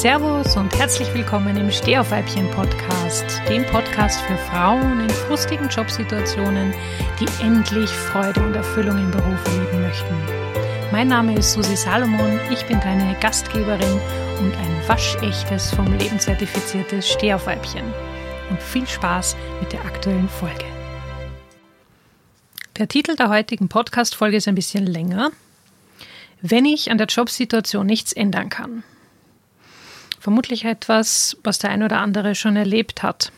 Servus und herzlich willkommen im Stehaufweibchen Podcast, dem Podcast für Frauen in frustigen Jobsituationen, die endlich Freude und Erfüllung im Beruf leben möchten. Mein Name ist Susi Salomon, ich bin deine Gastgeberin und ein waschechtes, vom Leben zertifiziertes Stehaufweibchen. Und viel Spaß mit der aktuellen Folge. Der Titel der heutigen Podcast-Folge ist ein bisschen länger. Wenn ich an der Jobsituation nichts ändern kann. Vermutlich etwas, was der ein oder andere schon erlebt hat.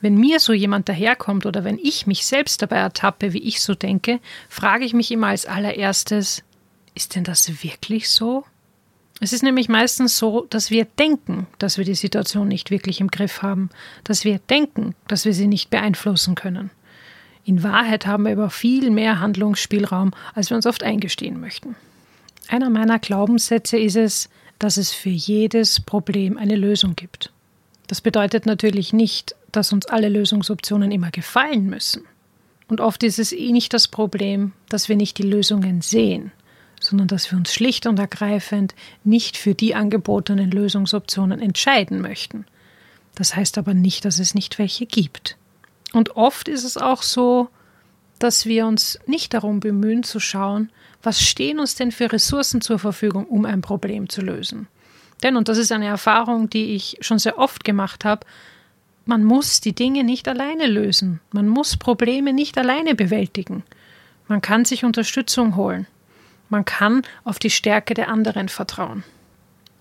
Wenn mir so jemand daherkommt oder wenn ich mich selbst dabei ertappe, wie ich so denke, frage ich mich immer als allererstes, ist denn das wirklich so? Es ist nämlich meistens so, dass wir denken, dass wir die Situation nicht wirklich im Griff haben, dass wir denken, dass wir sie nicht beeinflussen können. In Wahrheit haben wir aber viel mehr Handlungsspielraum, als wir uns oft eingestehen möchten. Einer meiner Glaubenssätze ist es, dass es für jedes Problem eine Lösung gibt. Das bedeutet natürlich nicht, dass uns alle Lösungsoptionen immer gefallen müssen. Und oft ist es eh nicht das Problem, dass wir nicht die Lösungen sehen, sondern dass wir uns schlicht und ergreifend nicht für die angebotenen Lösungsoptionen entscheiden möchten. Das heißt aber nicht, dass es nicht welche gibt. Und oft ist es auch so, dass wir uns nicht darum bemühen zu schauen, was stehen uns denn für Ressourcen zur Verfügung, um ein Problem zu lösen. Denn, und das ist eine Erfahrung, die ich schon sehr oft gemacht habe, man muss die Dinge nicht alleine lösen. Man muss Probleme nicht alleine bewältigen. Man kann sich Unterstützung holen. Man kann auf die Stärke der anderen vertrauen.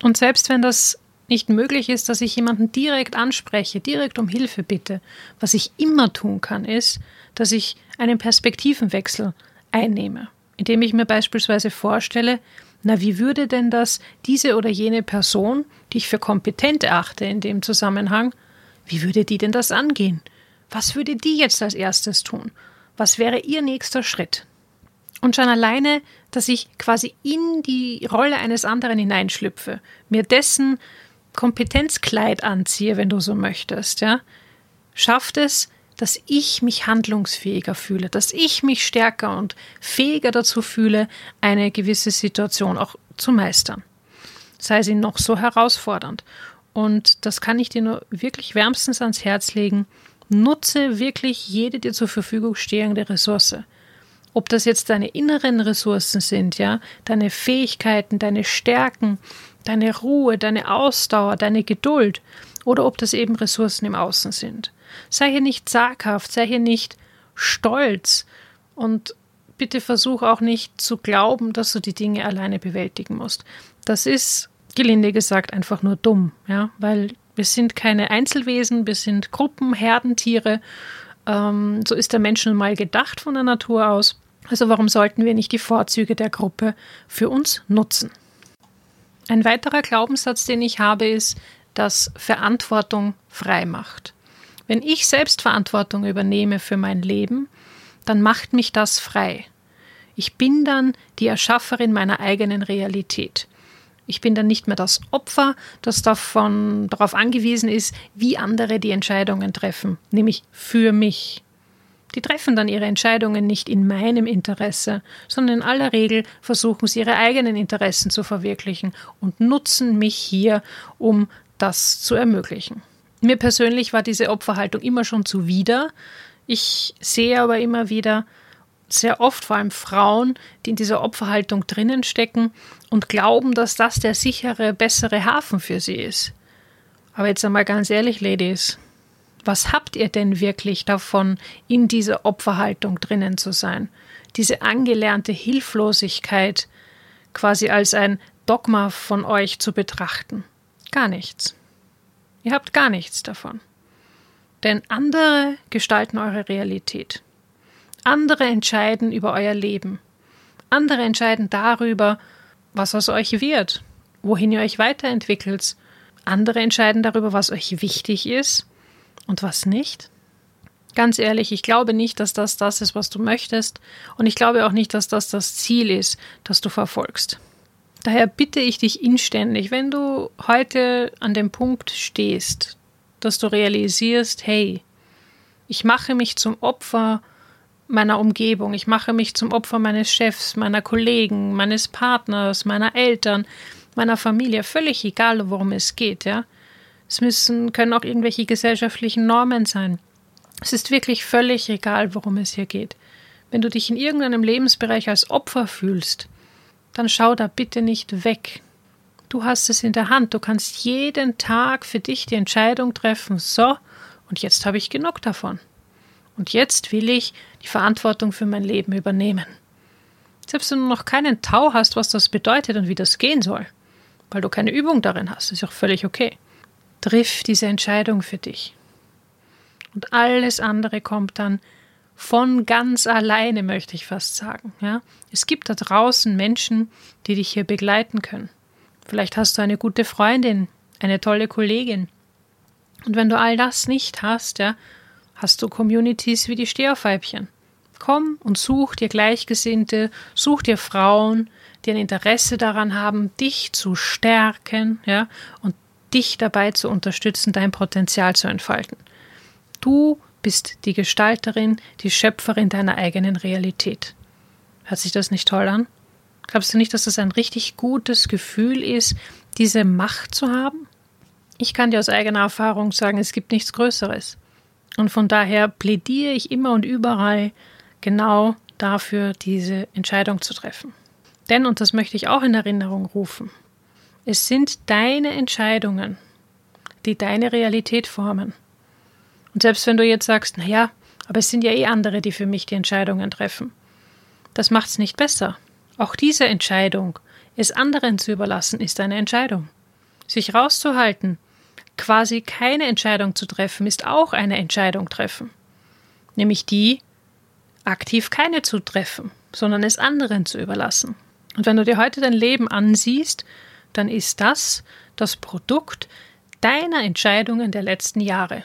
Und selbst wenn das nicht möglich ist, dass ich jemanden direkt anspreche, direkt um Hilfe bitte, was ich immer tun kann, ist, dass ich einen Perspektivenwechsel einnehme, indem ich mir beispielsweise vorstelle, na, wie würde denn das diese oder jene Person, die ich für kompetent erachte in dem Zusammenhang, wie würde die denn das angehen? Was würde die jetzt als erstes tun? Was wäre ihr nächster Schritt? Und schon alleine, dass ich quasi in die Rolle eines anderen hineinschlüpfe, mir dessen Kompetenzkleid anziehe, wenn du so möchtest, ja, schafft es, dass ich mich handlungsfähiger fühle, dass ich mich stärker und fähiger dazu fühle, eine gewisse Situation auch zu meistern. Sei sie noch so herausfordernd. Und das kann ich dir nur wirklich wärmstens ans Herz legen. Nutze wirklich jede dir zur Verfügung stehende Ressource. Ob das jetzt deine inneren Ressourcen sind, ja, deine Fähigkeiten, deine Stärken, deine Ruhe, deine Ausdauer, deine Geduld, oder ob das eben Ressourcen im Außen sind. Sei hier nicht zaghaft, sei hier nicht stolz und bitte versuch auch nicht zu glauben, dass du die Dinge alleine bewältigen musst. Das ist, gelinde gesagt, einfach nur dumm, ja, weil wir sind keine Einzelwesen, wir sind Gruppen, Herdentiere. Ähm, so ist der Mensch nun mal gedacht von der Natur aus. Also warum sollten wir nicht die Vorzüge der Gruppe für uns nutzen? Ein weiterer Glaubenssatz, den ich habe, ist, dass Verantwortung frei macht. Wenn ich selbst Verantwortung übernehme für mein Leben, dann macht mich das frei. Ich bin dann die Erschafferin meiner eigenen Realität. Ich bin dann nicht mehr das Opfer, das davon darauf angewiesen ist, wie andere die Entscheidungen treffen, nämlich für mich. Die treffen dann ihre Entscheidungen nicht in meinem Interesse, sondern in aller Regel versuchen sie ihre eigenen Interessen zu verwirklichen und nutzen mich hier, um das zu ermöglichen. Mir persönlich war diese Opferhaltung immer schon zuwider. Ich sehe aber immer wieder sehr oft vor allem Frauen, die in dieser Opferhaltung drinnen stecken und glauben, dass das der sichere, bessere Hafen für sie ist. Aber jetzt einmal ganz ehrlich, Ladies, was habt ihr denn wirklich davon, in dieser Opferhaltung drinnen zu sein? Diese angelernte Hilflosigkeit quasi als ein Dogma von euch zu betrachten. Gar nichts. Ihr habt gar nichts davon. Denn andere gestalten eure Realität. Andere entscheiden über euer Leben. Andere entscheiden darüber, was aus euch wird, wohin ihr euch weiterentwickelt. Andere entscheiden darüber, was euch wichtig ist und was nicht. Ganz ehrlich, ich glaube nicht, dass das das ist, was du möchtest. Und ich glaube auch nicht, dass das das Ziel ist, das du verfolgst. Daher bitte ich dich inständig, wenn du heute an dem Punkt stehst, dass du realisierst, hey, ich mache mich zum Opfer meiner Umgebung, ich mache mich zum Opfer meines Chefs, meiner Kollegen, meines Partners, meiner Eltern, meiner Familie, völlig egal, worum es geht, ja. Es müssen, können auch irgendwelche gesellschaftlichen Normen sein. Es ist wirklich völlig egal, worum es hier geht. Wenn du dich in irgendeinem Lebensbereich als Opfer fühlst, dann schau da bitte nicht weg. Du hast es in der Hand. Du kannst jeden Tag für dich die Entscheidung treffen, so, und jetzt habe ich genug davon. Und jetzt will ich die Verantwortung für mein Leben übernehmen. Selbst wenn du noch keinen Tau hast, was das bedeutet und wie das gehen soll, weil du keine Übung darin hast, ist auch völlig okay. Triff diese Entscheidung für dich. Und alles andere kommt dann von ganz alleine, möchte ich fast sagen. Ja? Es gibt da draußen Menschen, die dich hier begleiten können. Vielleicht hast du eine gute Freundin, eine tolle Kollegin. Und wenn du all das nicht hast, ja, hast du Communities wie die Stehaufweibchen. Komm und such dir Gleichgesinnte, such dir Frauen, die ein Interesse daran haben, dich zu stärken, ja, und dich dabei zu unterstützen, dein Potenzial zu entfalten. Du bist die Gestalterin, die Schöpferin deiner eigenen Realität. Hört sich das nicht toll an? Glaubst du nicht, dass das ein richtig gutes Gefühl ist, diese Macht zu haben? Ich kann dir aus eigener Erfahrung sagen, es gibt nichts Größeres. Und von daher plädiere ich immer und überall genau dafür, diese Entscheidung zu treffen. Denn, und das möchte ich auch in Erinnerung rufen, es sind deine Entscheidungen, die deine Realität formen. Und selbst wenn du jetzt sagst, naja, aber es sind ja eh andere, die für mich die Entscheidungen treffen, das macht es nicht besser. Auch diese Entscheidung, es anderen zu überlassen, ist eine Entscheidung. Sich rauszuhalten, quasi keine Entscheidung zu treffen, ist auch eine Entscheidung treffen. Nämlich die, aktiv keine zu treffen, sondern es anderen zu überlassen. Und wenn du dir heute dein Leben ansiehst, dann ist das das Produkt deiner Entscheidungen der letzten Jahre.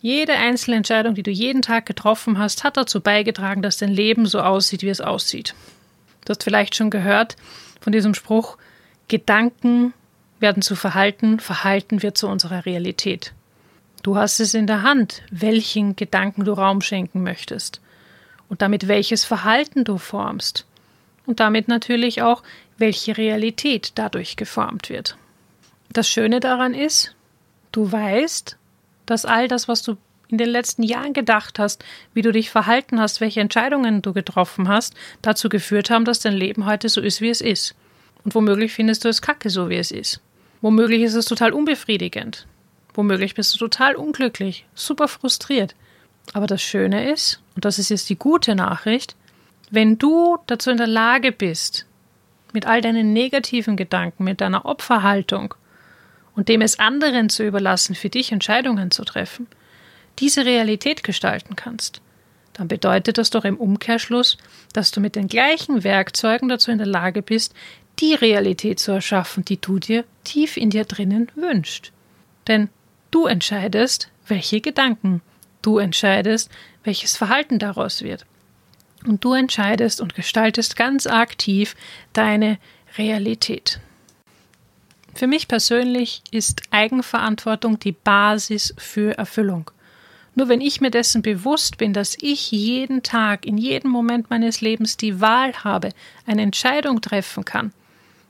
Jede einzelne Entscheidung, die du jeden Tag getroffen hast, hat dazu beigetragen, dass dein Leben so aussieht, wie es aussieht. Du hast vielleicht schon gehört von diesem Spruch, Gedanken werden zu Verhalten, Verhalten wird zu unserer Realität. Du hast es in der Hand, welchen Gedanken du Raum schenken möchtest und damit welches Verhalten du formst und damit natürlich auch, welche Realität dadurch geformt wird. Das Schöne daran ist, du weißt, dass all das, was du in den letzten Jahren gedacht hast, wie du dich verhalten hast, welche Entscheidungen du getroffen hast, dazu geführt haben, dass dein Leben heute so ist, wie es ist. Und womöglich findest du es kacke, so wie es ist. Womöglich ist es total unbefriedigend. Womöglich bist du total unglücklich, super frustriert. Aber das Schöne ist, und das ist jetzt die gute Nachricht, wenn du dazu in der Lage bist, mit all deinen negativen Gedanken, mit deiner Opferhaltung und dem es anderen zu überlassen, für dich Entscheidungen zu treffen, diese Realität gestalten kannst, dann bedeutet das doch im Umkehrschluss, dass du mit den gleichen Werkzeugen dazu in der Lage bist, die Realität zu erschaffen, die du dir tief in dir drinnen wünschst. Denn du entscheidest, welche Gedanken, du entscheidest, welches Verhalten daraus wird. Und du entscheidest und gestaltest ganz aktiv deine Realität. Für mich persönlich ist Eigenverantwortung die Basis für Erfüllung. Nur wenn ich mir dessen bewusst bin, dass ich jeden Tag, in jedem Moment meines Lebens die Wahl habe, eine Entscheidung treffen kann,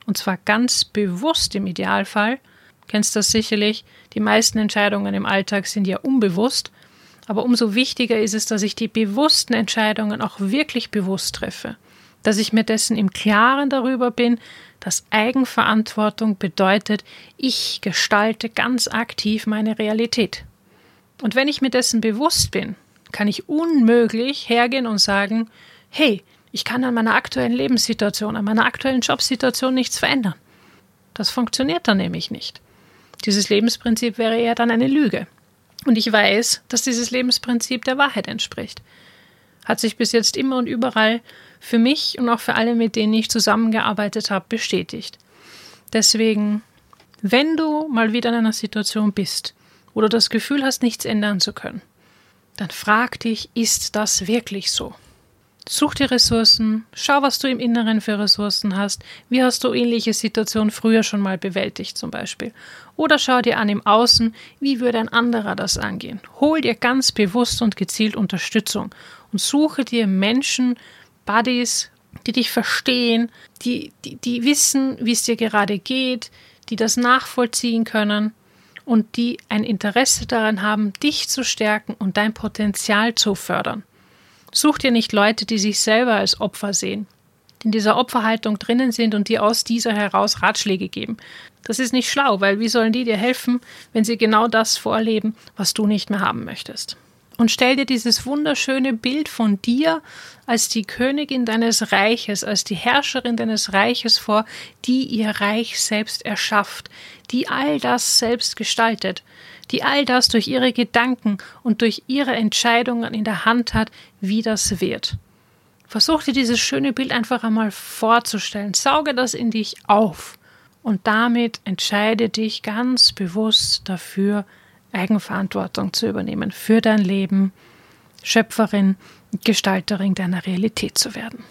und zwar ganz bewusst im Idealfall, kennst das sicherlich, die meisten Entscheidungen im Alltag sind ja unbewusst, aber umso wichtiger ist es, dass ich die bewussten Entscheidungen auch wirklich bewusst treffe, dass ich mir dessen im Klaren darüber bin, dass Eigenverantwortung bedeutet, ich gestalte ganz aktiv meine Realität. Und wenn ich mir dessen bewusst bin, kann ich unmöglich hergehen und sagen, hey, ich kann an meiner aktuellen Lebenssituation, an meiner aktuellen Jobsituation nichts verändern. Das funktioniert dann nämlich nicht. Dieses Lebensprinzip wäre eher dann eine Lüge. Und ich weiß, dass dieses Lebensprinzip der Wahrheit entspricht. Hat sich bis jetzt immer und überall für mich und auch für alle, mit denen ich zusammengearbeitet habe, bestätigt. Deswegen, wenn du mal wieder in einer Situation bist, oder das Gefühl hast, nichts ändern zu können, dann frag dich, ist das wirklich so? Such dir Ressourcen, schau, was du im Inneren für Ressourcen hast, wie hast du ähnliche Situationen früher schon mal bewältigt zum Beispiel. Oder schau dir an im Außen, wie würde ein anderer das angehen. Hol dir ganz bewusst und gezielt Unterstützung und suche dir Menschen, Buddies, die dich verstehen, die, die, die wissen, wie es dir gerade geht, die das nachvollziehen können und die ein Interesse daran haben, dich zu stärken und dein Potenzial zu fördern. Such dir nicht Leute, die sich selber als Opfer sehen, die in dieser Opferhaltung drinnen sind und die aus dieser heraus Ratschläge geben. Das ist nicht schlau, weil wie sollen die dir helfen, wenn sie genau das vorleben, was du nicht mehr haben möchtest? Und stell dir dieses wunderschöne Bild von dir als die Königin deines Reiches, als die Herrscherin deines Reiches vor, die ihr Reich selbst erschafft, die all das selbst gestaltet, die all das durch ihre Gedanken und durch ihre Entscheidungen in der Hand hat, wie das wird. Versuch dir dieses schöne Bild einfach einmal vorzustellen, sauge das in dich auf und damit entscheide dich ganz bewusst dafür, Eigenverantwortung zu übernehmen für dein Leben, Schöpferin, Gestalterin deiner Realität zu werden.